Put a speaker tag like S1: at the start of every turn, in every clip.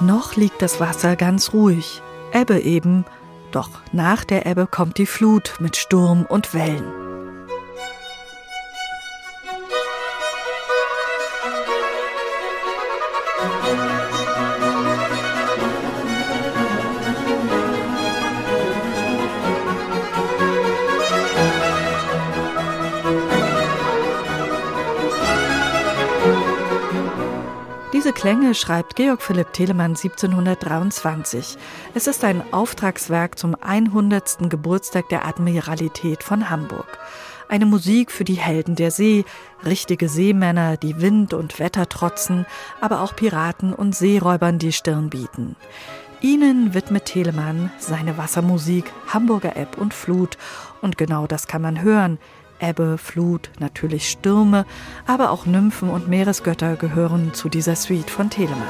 S1: Noch liegt das Wasser ganz ruhig, Ebbe eben, doch nach der Ebbe kommt die Flut mit Sturm und Wellen. Diese Klänge schreibt Georg Philipp Telemann 1723. Es ist ein Auftragswerk zum 100. Geburtstag der Admiralität von Hamburg. Eine Musik für die Helden der See, richtige Seemänner, die Wind und Wetter trotzen, aber auch Piraten und Seeräubern die Stirn bieten. Ihnen widmet Telemann seine Wassermusik Hamburger Ebb und Flut. Und genau das kann man hören. Ebbe, Flut, natürlich Stürme, aber auch Nymphen und Meeresgötter gehören zu dieser Suite von Telemann.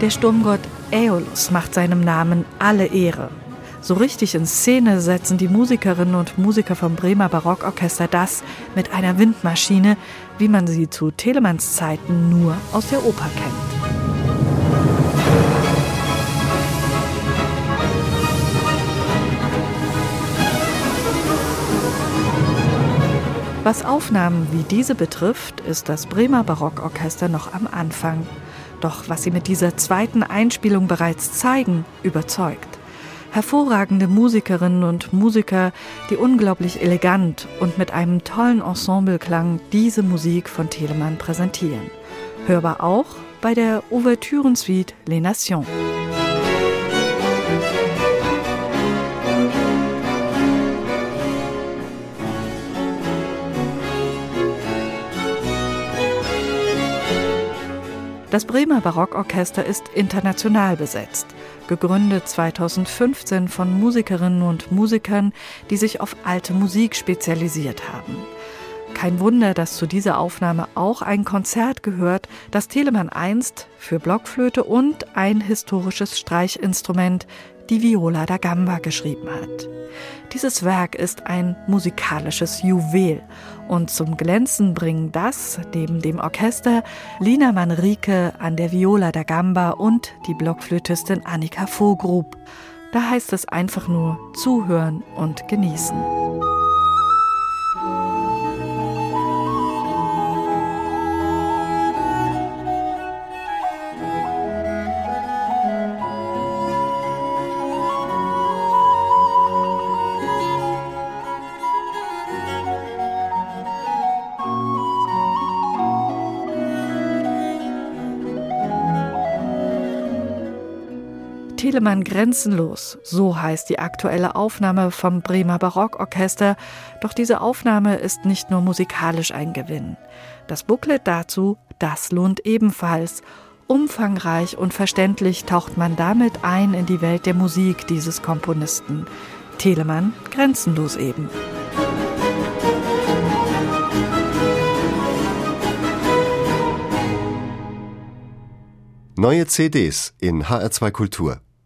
S1: Der Sturmgott Aeolus macht seinem Namen alle Ehre. So richtig in Szene setzen die Musikerinnen und Musiker vom Bremer Barockorchester das mit einer Windmaschine, wie man sie zu Telemanns Zeiten nur aus der Oper kennt. Was Aufnahmen wie diese betrifft, ist das Bremer Barockorchester noch am Anfang. Doch was sie mit dieser zweiten Einspielung bereits zeigen, überzeugt hervorragende Musikerinnen und Musiker, die unglaublich elegant und mit einem tollen Ensembleklang diese Musik von Telemann präsentieren. Hörbar auch bei der Ouvertürensuite Les Nations. Das Bremer Barockorchester ist international besetzt gegründet 2015 von Musikerinnen und Musikern, die sich auf alte Musik spezialisiert haben. Kein Wunder, dass zu dieser Aufnahme auch ein Konzert gehört, das Telemann einst für Blockflöte und ein historisches Streichinstrument, die Viola da Gamba, geschrieben hat. Dieses Werk ist ein musikalisches Juwel und zum Glänzen bringen das, neben dem Orchester, Lina Manrique an der Viola da Gamba und die Blockflötistin Annika Vogrub. Da heißt es einfach nur zuhören und genießen. Telemann grenzenlos, so heißt die aktuelle Aufnahme vom Bremer Barockorchester, doch diese Aufnahme ist nicht nur musikalisch ein Gewinn. Das Booklet dazu, das lohnt ebenfalls. Umfangreich und verständlich taucht man damit ein in die Welt der Musik dieses Komponisten. Telemann grenzenlos eben.
S2: Neue CDs in HR2 Kultur.